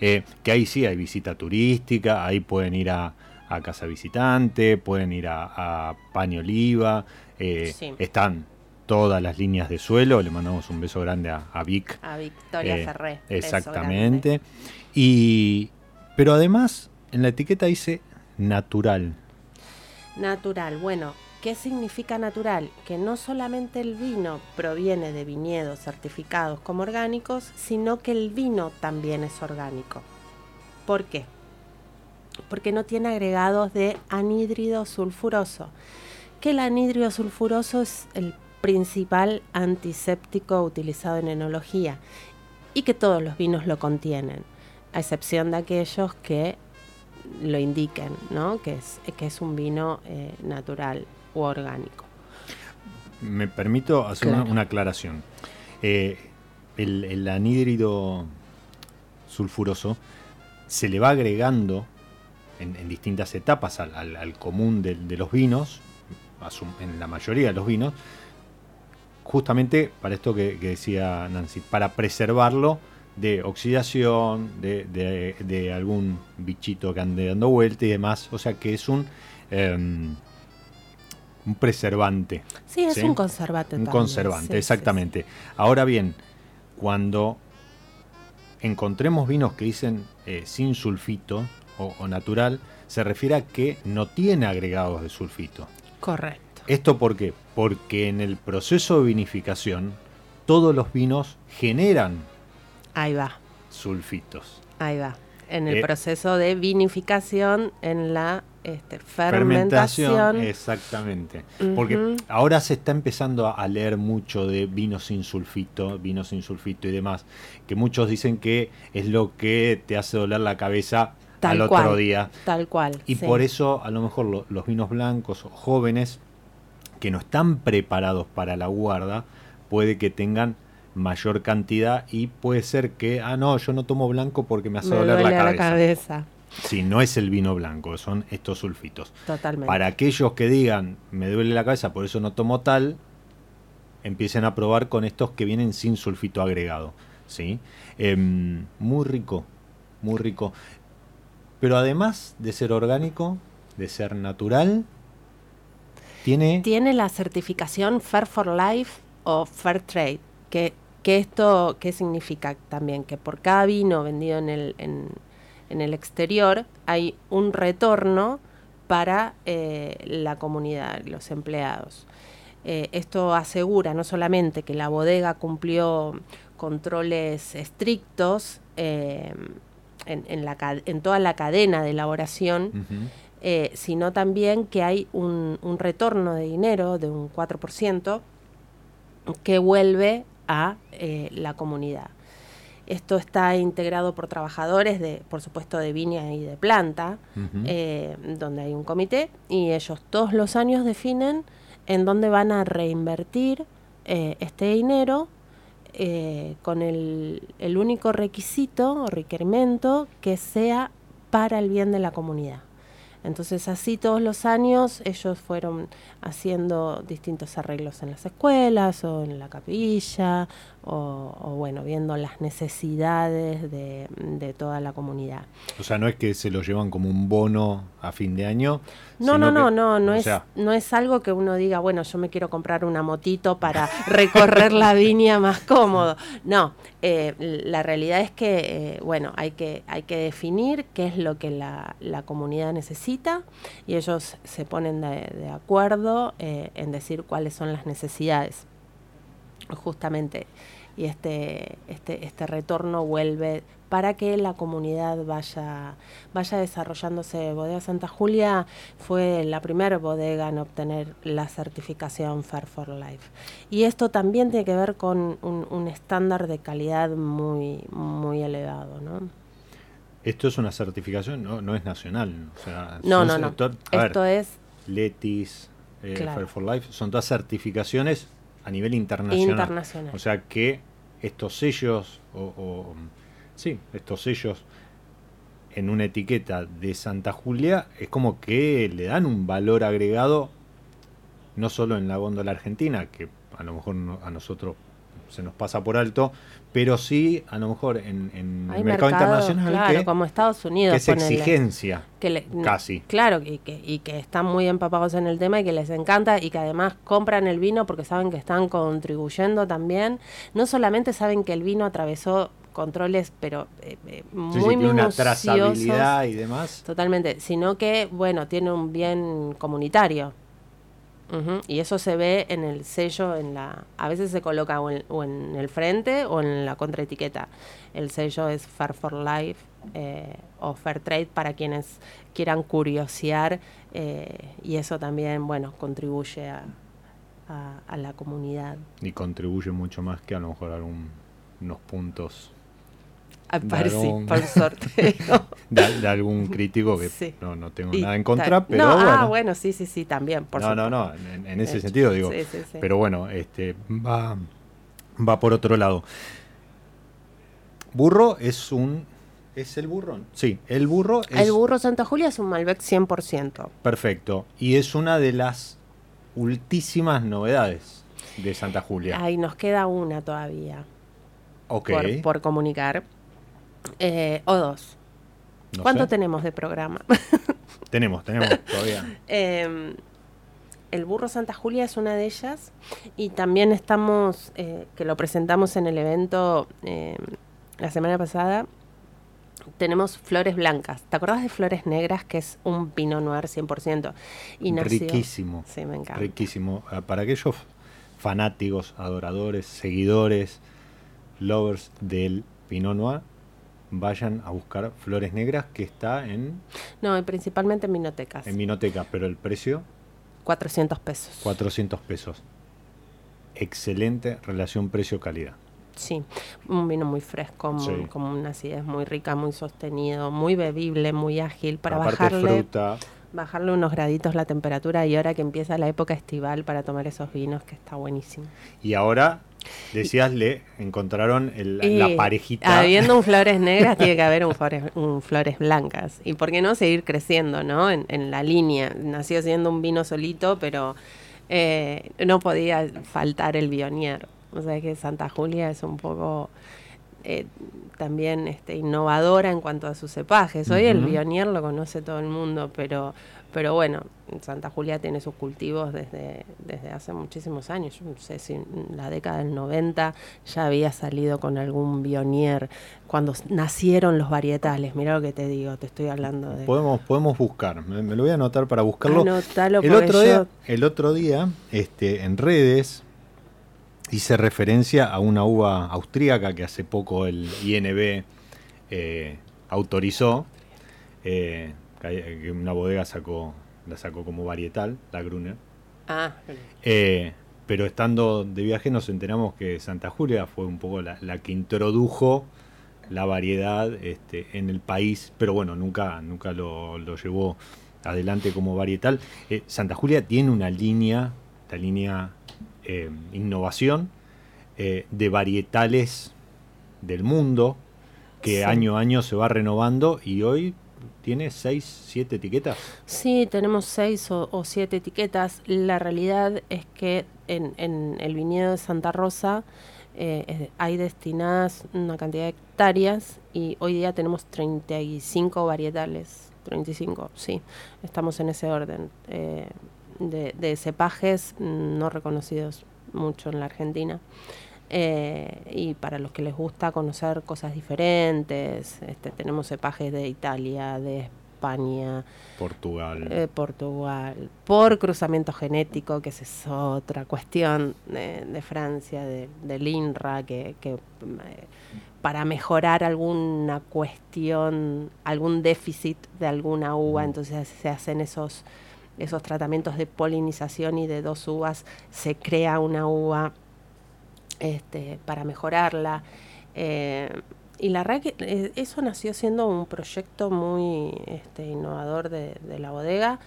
Eh, que ahí sí hay visita turística, ahí pueden ir a, a Casa Visitante, pueden ir a, a Paño Oliva, eh, Sí. están todas las líneas de suelo, le mandamos un beso grande a, a Vic. A Victoria Eh, Ferré. Exactamente. Y, pero además en la etiqueta dice natural. Natural. Bueno, ¿qué significa natural? Que no solamente el vino proviene de viñedos certificados como orgánicos, sino que el vino también es orgánico. ¿Por qué? Porque no tiene agregados de anhídrido sulfuroso. Que el anhídrido sulfuroso es el principal antiséptico utilizado en enología y que todos los vinos lo contienen, a excepción de aquellos que lo indiquen, ¿no? Que es, que es un vino eh, natural u orgánico. Me permito hacer una, Claro. una aclaración. Eh, el, el anhídrido sulfuroso se le va agregando en, en distintas etapas al, al- al común de, de los vinos, en la mayoría de los vinos, justamente para esto que, que decía Nancy, para preservarlo de oxidación, de, de- de algún bichito que ande dando vuelta y demás. O sea que es un, em, un preservante. Sí, es ¿Sí? un conservante. Un también, conservante, sí, sí, exactamente. Ahora bien, cuando encontremos vinos que dicen eh, sin sulfito o, o natural, se refiere a que no tiene agregados de sulfito. Correcto. ¿Esto por qué? Porque en el proceso de vinificación todos los vinos generan Ahí va, sulfitos. ahí va. En el Eh, proceso de vinificación, en la este, fermentación. exactamente. Porque ahora se está empezando a, leer mucho de vino sin sulfito, vino sin sulfito y demás, que muchos dicen que es lo que te hace doler la cabeza Tal al cual, otro día. Tal cual. Y sí. por eso a lo mejor lo- los vinos blancos o jóvenes que no están preparados para la guarda, puede que tengan mayor cantidad y puede ser que, ah, no, yo no tomo blanco porque me hace Me doler duele la a cabeza. la cabeza. Si no es el vino blanco, son estos sulfitos. Totalmente. Para aquellos que digan, me duele la cabeza, por eso no tomo tal, empiecen a probar con estos que vienen sin sulfito agregado. ¿sí? Em, muy rico, muy rico. Pero además de ser orgánico, de ser natural, tiene... Tiene la certificación Fair for Life o Fair Trade. Que, que esto, ¿qué significa también? Que por cada vino vendido en el, en, en el exterior hay un retorno para eh, la comunidad, los empleados. Eh, esto asegura no solamente que la bodega cumplió controles estrictos eh, en, en la ca- en toda la cadena de elaboración, eh, sino también que hay un, un retorno de dinero de un 4% que vuelve a la comunidad. Esto está integrado por trabajadores, de, por supuesto, de viña y de planta, eh, donde hay un comité y ellos todos los años definen en dónde van a reinvertir eh, este dinero eh, con el, el único requisito o requerimiento que sea para el bien de la comunidad. Entonces así todos los años ellos fueron haciendo distintos arreglos en las escuelas o en la capilla o, bueno, viendo las necesidades de, de, toda la comunidad. O sea, no es que se lo llevan como un bono a fin de año. No, no, no, no, no es, no es algo que uno diga, bueno, yo me quiero comprar una motito para recorrer la viña más cómodo. No, eh, la realidad es que, eh, bueno, hay que, hay que definir qué es lo que la, la comunidad necesita y ellos se ponen de, acuerdo eh, en decir cuáles son las necesidades. Justamente y este, este, este retorno vuelve para que la comunidad vaya, vaya desarrollándose. Bodega Santa Julia fue la primera bodega en obtener la certificación Fair for Life. Y esto también tiene que ver con un, estándar de calidad muy, muy elevado. ¿no? Esto es una certificación, no, no es nacional. no, no, no. Esto es... Letis, eh, Fair for Life, son todas certificaciones a nivel internacional. Internacional. O sea que estos sellos, o, sí, estos sellos en una etiqueta de Santa Julia es como que le dan un valor agregado no solo en la góndola argentina, que a lo mejor a nosotros se nos pasa por alto, pero sí a lo mejor en, el mercado, internacional claro, como Estados Unidos que es exigencia que casi. Claro y que, y que están muy empapados en el tema y que les encanta y que además compran el vino porque saben que están contribuyendo también. No solamente saben que el vino atravesó controles pero eh, eh, muy sí, una trazabilidad y demás. Totalmente sino que bueno tiene un bien comunitario y eso se ve en el sello, en la, a veces se coloca o en, el frente o en la contraetiqueta. El sello es Fair for Life eh, o Fair Trade para quienes quieran curiosear eh, y eso también, bueno, contribuye a, a, la comunidad. Y contribuye mucho más que a lo mejor algunos puntos por sorteo. De, algún crítico que no, no tengo nada en contra, pero no, bueno. Ah, bueno, sí, sí, sí, también, por No, no, no, en, ese sentido digo. pero bueno, este va, va por otro lado. Burro es un... ¿Es el burro? Sí, el burro es... El burro Santa Julia es un Malbec 100%. Perfecto. Y es una de las ultísimas novedades de Santa Julia. Ahí nos queda una todavía. Ok. por comunicar. Eh, o dos. ¿Cuánto tenemos de programa? tenemos, tenemos todavía. Em, el burro Santa Julia es una de ellas y también estamos, eh, que lo presentamos en el evento em, la semana pasada, tenemos flores blancas. ¿Te acordás de flores negras, que es un Pinot Noir 100%? Y Riquísimo. Sí, me encanta. Riquísimo. Ah, para aquellos fanáticos, adoradores, seguidores, lovers del Pinot Noir, vayan a buscar Flores Negras, que está en... No, principalmente en minotecas. En minotecas, pero el precio... 400 pesos. 400 pesos. Excelente relación precio-calidad. Sí, un vino muy fresco, muy, como una acidez muy rica, muy sostenido, muy bebible, muy ágil para bajarle, bajarle unos graditos la temperatura y ahora que empieza la época estival para tomar esos vinos que está buenísimo. Y ahora Decías, le encontraron la parejita. Habiendo un flores negras, tiene que haber un flores, blancas. Y por qué no seguir creciendo, ¿no? En, la línea. Nació siendo un vino solito, pero eh, no podía faltar el Bionier. O sea que Santa Julia es un poco eh, también este, innovadora en cuanto a sus cepajes. Hoy el Bionier lo conoce todo el mundo, pero pero bueno, Santa Julia tiene sus cultivos desde, desde hace muchísimos años. Yo no sé si en la década del 90 ya había salido con algún bionier cuando nacieron los varietales. Mira lo que te digo, te estoy hablando de. Podemos, podemos buscar, me, lo voy a anotar para buscarlo. Anotalo el otro día, el otro día, este, en redes hice referencia a una uva austríaca que hace poco el INB eh, autorizó. Eh, que una bodega sacó, la sacó como varietal, la Gruner. Ah, eh, pero estando de viaje nos enteramos que Santa Julia fue un poco la, que introdujo la variedad este, en el país, pero bueno, nunca, nunca lo, llevó adelante como varietal. Eh, Santa Julia tiene una línea, la línea eh, innovación de varietales del mundo que año a año se va renovando y hoy tiene seis, siete etiquetas. Sí, tenemos seis o, o siete etiquetas. La realidad es que en, en el viñedo de Santa Rosa eh, hay destinadas una cantidad de hectáreas y hoy día tenemos 35 varietales. 35, sí, estamos en ese orden. eh, de, de cepajes mm, no reconocidos mucho en la Argentina. Eh, y para los que les gusta conocer cosas diferentes, este, tenemos cepajes de Italia, de España, Portugal. eh, Portugal, por cruzamiento genético, que esa es otra cuestión de, de Francia, de, del INRA, que, que, eh, para mejorar alguna cuestión, algún déficit de alguna uva, Mm. entonces se hacen esos, esos tratamientos de polinización y de dos uvas, se crea una uva este, para mejorarla. Eh, y la verdad que eh, eso nació siendo un proyecto muy este, innovador de, de la bodega.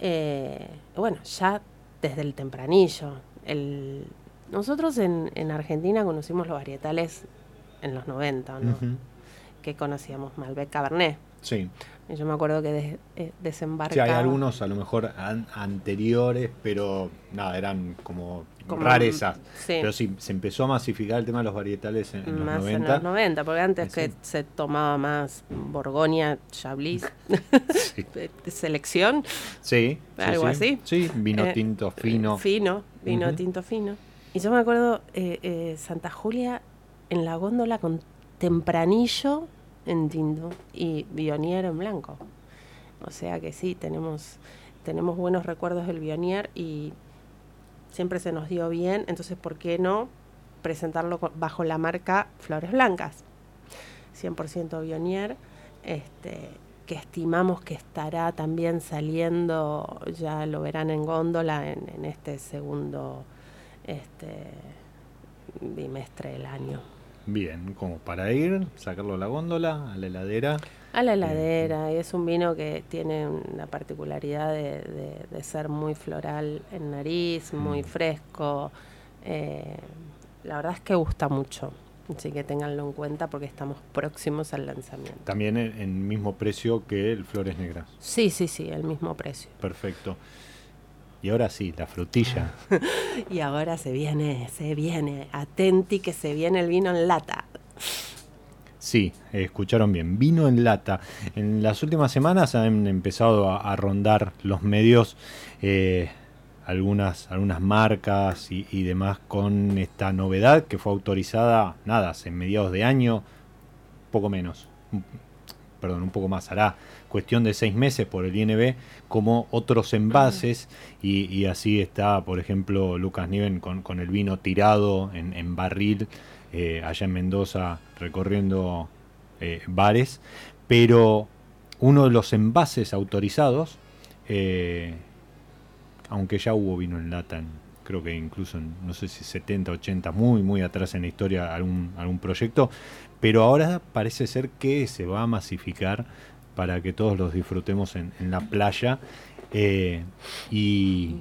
Eh, bueno, ya desde el tempranillo. El, nosotros en, en Argentina conocimos los varietales en los 90, ¿no? Que conocíamos Malbec Cabernet. Sí. Y Yo me acuerdo que des- eh, Sí, hay algunos a lo mejor an- anteriores, pero nada, eran como, Como- rarezas. sí. Pero sí, se empezó a masificar el tema de los varietales en, en los más 90. en los 90, porque antes Sí. que se tomaba más Borgoña, Chablis, Sí, de selección, sí, Algo sí. así. Sí, vino Eh, tinto fino. Fino, vino tinto fino. Y yo me acuerdo eh, eh, Santa Julia en la góndola con tempranillo en tinto y Bionier en blanco. O sea que sí, tenemos, tenemos buenos recuerdos del Bionier y siempre se nos dio bien, entonces ¿por qué no presentarlo bajo la marca Flores Blancas? 100% Bionier, este, que estimamos que estará también saliendo, ya lo verán en góndola en, en este segundo este, bimestre del año. Bien, como para ir, sacarlo a la góndola, a la heladera. A la heladera, y es un vino que tiene una particularidad de, de- de ser muy floral en nariz, muy Mm. fresco. eh, la verdad es que gusta mucho, así que ténganlo en cuenta porque estamos próximos al lanzamiento. También en, en mismo precio que el Flores Negras. Sí, sí, sí, el mismo precio. Perfecto. Y ahora sí, la frutilla. Y ahora se viene, se viene, atenti que se viene el vino en lata. Sí, escucharon bien. Vino en lata. En las últimas semanas han empezado a, a rondar los medios eh, algunas, algunas marcas y, y demás con esta novedad que fue autorizada, nada, hace mediados de año, poco menos. Perdón, un poco más. Hará cuestión de seis meses por el INB como otros envases y, y así está, por ejemplo, Lucas Niven con, con el vino tirado en, en barril eh, allá en Mendoza recorriendo eh, bares, pero uno de los envases autorizados, eh, aunque ya hubo vino en lata, creo que incluso en, no sé si 70, 80, muy, muy atrás en la historia algún, algún proyecto, pero ahora parece ser que se va a masificar para que todos los disfrutemos en, la playa. y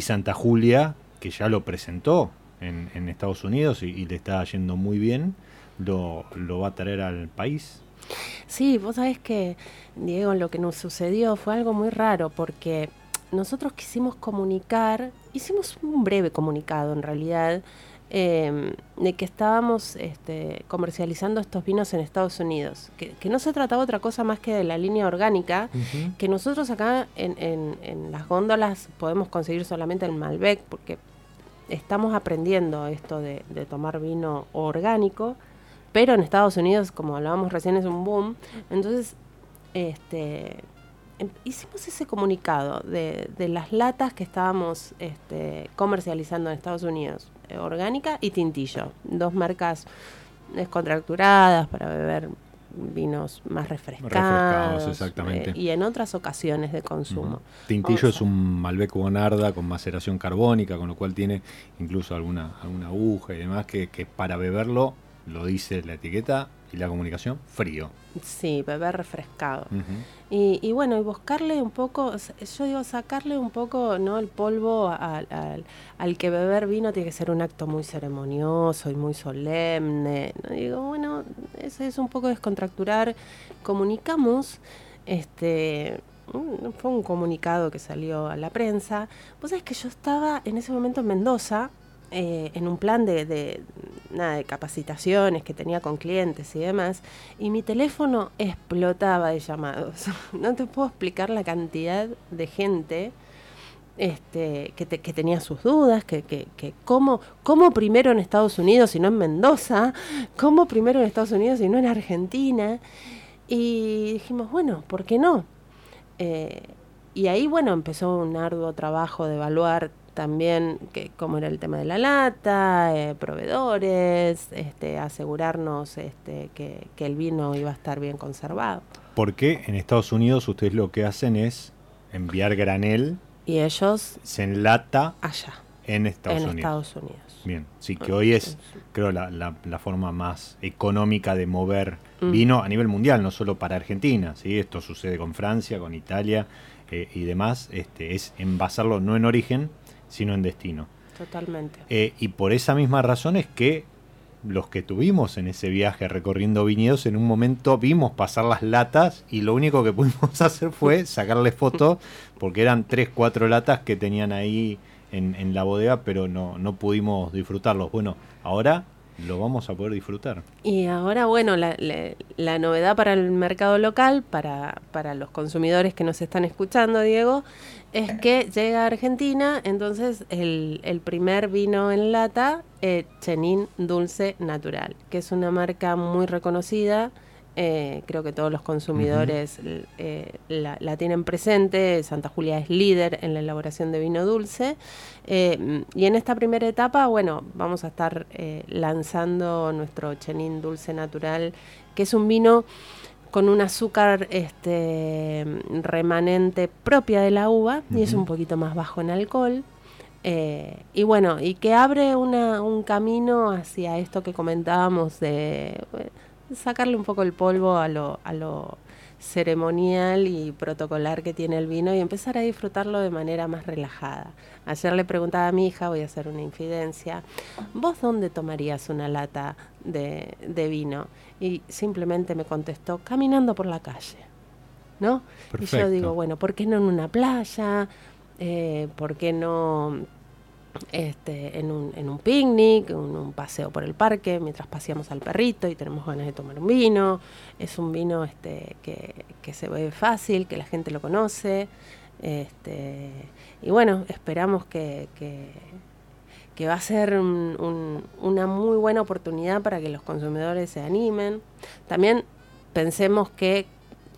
Santa Julia, que ya lo presentó en, en Estados Unidos y, y le está yendo muy bien, lo, lo va a traer al país. Sí, vos sabés que, Diego, lo que nos sucedió fue algo muy raro porque nosotros quisimos comunicar, hicimos un breve comunicado en realidad, eh, de que estábamos este, comercializando estos vinos en Estados Unidos, que, que no se trataba otra cosa más que de la línea orgánica, que nosotros acá en, en- en las góndolas podemos conseguir solamente el Malbec, porque estamos aprendiendo esto de, tomar vino orgánico, pero en Estados Unidos, como hablábamos recién, es un boom. Entonces, este, em- hicimos ese comunicado de, las latas que estábamos este, comercializando en Estados Unidos, eh, orgánica y tintillo, dos marcas descontracturadas para beber vinos más refrescados, Refrescados, exactamente. eh, y en otras ocasiones de consumo. Tintillo es un Malbec Bonarda con maceración carbónica, con lo cual tiene incluso alguna, alguna aguja y demás que, que para beberlo, lo dice la etiqueta y la comunicación, frío. Sí, beber refrescado. Y, y bueno, y buscarle un poco, yo digo, sacarle un poco no el polvo al, al- al que beber vino tiene que ser un acto muy ceremonioso y muy solemne. ¿no? Digo, bueno, eso es un poco descontracturar. Comunicamos este, fue un comunicado que salió a la prensa. Vos sabés que yo estaba en ese momento en Mendoza, eh, en un plan de, de, nada, de capacitaciones que tenía con clientes y demás, y mi teléfono explotaba de llamados. No te puedo explicar la cantidad de gente este, que, que, tenía sus dudas, que, que, que cómo, cómo, primero en Estados Unidos y no en Mendoza, cómo primero en Estados Unidos y no en Argentina. Y dijimos, bueno, ¿por qué no? Eh, y ahí, bueno, empezó un arduo trabajo de evaluar también que, cómo era el tema de la lata, eh, proveedores, este, asegurarnos este, que, que el vino iba a estar bien conservado. Porque en Estados Unidos ustedes lo que hacen es enviar granel y ellos se enlata allá en Estados en Unidos. Estados Unidos. Bien, sí, que hoy es, creo, la, la, la forma más económica de mover mm. vino a nivel mundial, no solo para Argentina. ¿sí? Esto sucede con Francia, con Italia eh, y demás. Este, es envasarlo no en origen, sino en destino. Totalmente. Eh, y por esa misma razón es que los que tuvimos en ese viaje recorriendo viñedos, en un momento vimos pasar las latas y lo único que pudimos hacer fue sacarle fotos, porque eran tres, cuatro latas que tenían ahí en, en la bodega, pero no, no pudimos disfrutarlos. Bueno, ahora lo vamos a poder disfrutar. Y ahora, bueno, la, la, la novedad para el mercado local, para, para, los consumidores que nos están escuchando, Diego, es que llega a Argentina, entonces el, el primer vino en lata, eh, Chenin Dulce Natural, que es una marca muy reconocida. Eh, creo que todos los consumidores uh -huh. eh, la, la, tienen presente. Santa Julia es líder en la elaboración de vino dulce. Eh, y en esta primera etapa, bueno, vamos a estar lanzando nuestro Chenin Dulce Natural, que es un vino con un azúcar este, remanente propia de la uva uh -huh. y es un poquito más bajo en alcohol. Eh, y bueno, y que abre una, un camino hacia esto que comentábamos de sacarle un poco el polvo a lo, a lo ceremonial y protocolar que tiene el vino y empezar a disfrutarlo de manera más relajada. Ayer le preguntaba a mi hija, voy a hacer una infidencia, ¿vos dónde tomarías una lata de, de vino? Y simplemente me contestó, caminando por la calle. ¿No? Perfecto. Y yo digo, bueno, ¿por qué no en una playa? Eh, ¿Por qué no este, en un, en un picnic, un, un, paseo por el parque, mientras paseamos al perrito y tenemos ganas de tomar un vino. Es un vino este, que, que se ve fácil, que la gente lo conoce. Este, y bueno, esperamos que, que, que va a ser un, un, una muy buena oportunidad para que los consumidores se animen. También pensemos que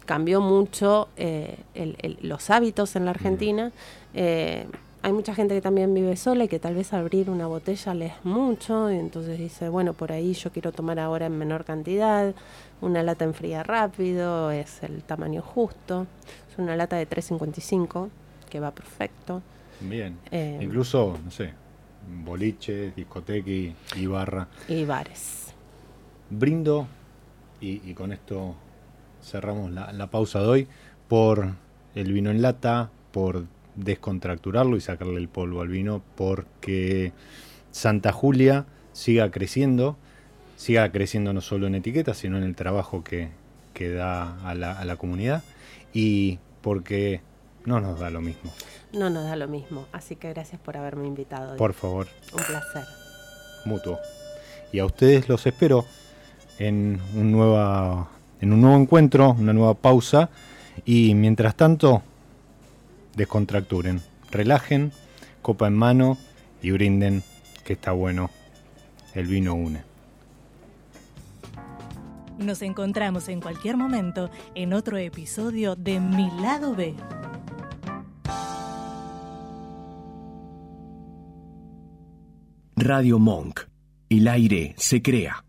cambió mucho eh, el, el, los hábitos en la Argentina. Eh, hay mucha gente que también vive sola y que tal vez abrir una botella le es mucho y entonces dice, bueno, por ahí yo quiero tomar ahora en menor cantidad, una lata enfría rápido, es el tamaño justo, es una lata de 3.55 que va perfecto. Bien, eh, incluso, no sé, boliche, discoteca y, y, barra. Y bares. Brindo, y, y con esto cerramos la, la pausa de hoy, por el vino en lata, por descontracturarlo y sacarle el polvo al vino porque Santa Julia siga creciendo, siga creciendo no solo en etiquetas, sino en el trabajo que, que da a la, a la, comunidad y porque no nos da lo mismo. No nos da lo mismo, así que gracias por haberme invitado. Por favor. Un placer. Mutuo. Y a ustedes los espero en un, nueva, en un nuevo encuentro, una nueva pausa y mientras tanto descontracturen, relajen, copa en mano y brinden, que está bueno. El vino une. Nos encontramos en cualquier momento en otro episodio de Mi lado B. Radio Monk. El aire se crea.